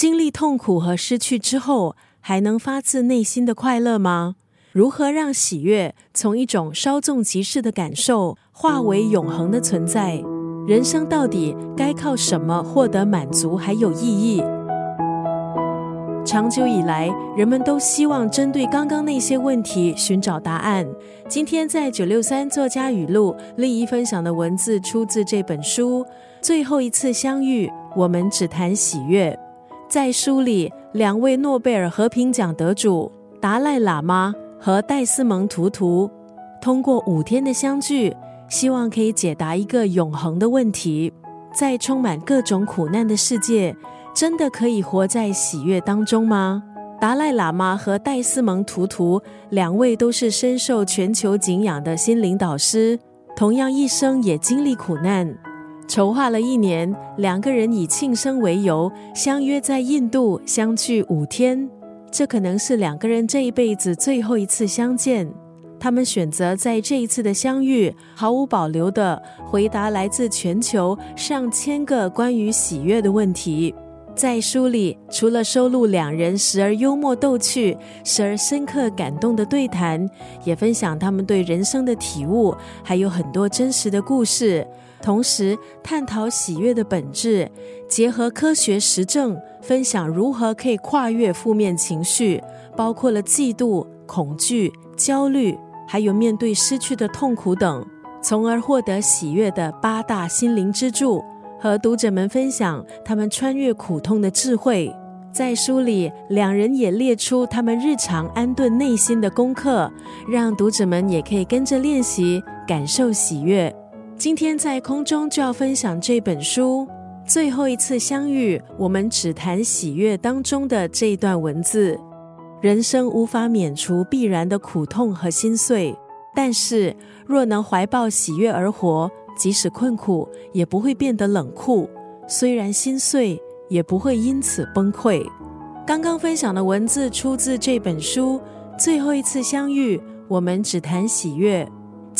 经历痛苦和失去之后，还能发自内心的快乐吗？如何让喜悦从一种稍纵即逝的感受，化为永恒的存在？人生到底该靠什么获得满足还有意义？长久以来，人们都希望针对刚刚那些问题寻找答案。今天在九六三作家语录，丽一分享的文字出自这本书《最后一次相遇》，我们只谈喜悦。在书里，两位诺贝尔和平奖得主达赖喇嘛和戴斯蒙图图，通过五天的相聚，希望可以解答一个永恒的问题：在充满各种苦难的世界。真的可以活在喜悦当中吗？达赖喇嘛和戴斯蒙图图两位都是深受全球敬仰的心灵导师，同样一生也经历苦难。筹划了一年，两个人以庆生为由相约在印度相聚五天。这可能是两个人这一辈子最后一次相见。他们选择在这一次的相遇，毫无保留地回答来自全球上千个关于喜悦的问题。在书里，除了收录两人时而幽默逗趣、时而深刻感动的对谈，也分享他们对人生的体悟，还有很多真实的故事。同时，探讨喜悦的本质，结合科学实证，分享如何可以跨越负面情绪，包括了嫉妒、恐惧、焦虑，还有面对失去的痛苦等，从而获得喜悦的八大心灵支柱。和读者们分享他们穿越苦痛的智慧，在书里，两人也列出他们日常安顿内心的功课，让读者们也可以跟着练习，感受喜悦。今天在空中就要分享这本书《最后一次相遇》，我们只谈喜悦当中的这一段文字：人生无法免除必然的苦痛和心碎，但是若能怀抱喜悦而活。即使困苦，也不会变得冷酷；虽然心碎，也不会因此崩溃。刚刚分享的文字出自这本书《最后一次相遇》，我们只谈喜悦。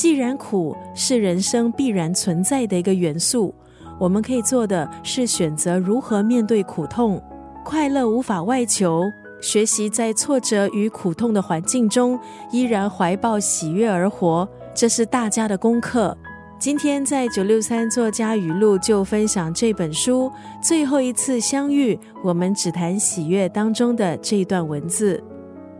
既然苦是人生必然存在的一个元素，我们可以做的是选择如何面对苦痛。快乐无法外求，学习在挫折与苦痛的环境中，依然怀抱喜悦而活，这是大家的功课。今天在九六三作家语录就分享这本书最后一次相遇，我们只谈喜悦当中的这一段文字。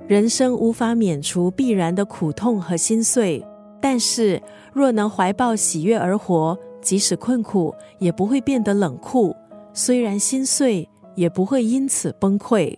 人生无法免除必然的苦痛和心碎，但是若能怀抱喜悦而活，即使困苦，也不会变得冷酷；虽然心碎，也不会因此崩溃。